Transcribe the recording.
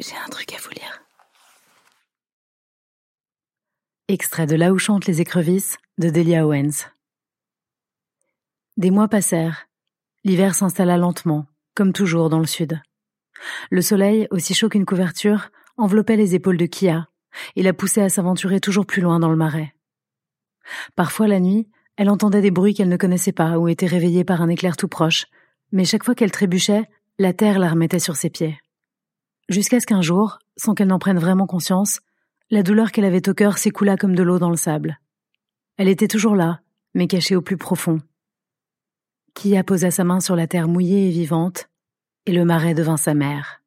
J'ai un truc à vous lire. Extrait de Là où chantent les écrevisses de Delia Owens. Des mois passèrent. L'hiver s'installa lentement, comme toujours dans le sud. Le soleil, aussi chaud qu'une couverture, enveloppait les épaules de Kia et la poussait à s'aventurer toujours plus loin dans le marais. Parfois la nuit, elle entendait des bruits qu'elle ne connaissait pas ou était réveillée par un éclair tout proche, mais chaque fois qu'elle trébuchait, la terre la remettait sur ses pieds. Jusqu'à ce qu'un jour, sans qu'elle n'en prenne vraiment conscience, la douleur qu'elle avait au cœur s'écoula comme de l'eau dans le sable. Elle était toujours là, mais cachée au plus profond. Kia posa sa main sur la terre mouillée et vivante, et le marais devint sa mère.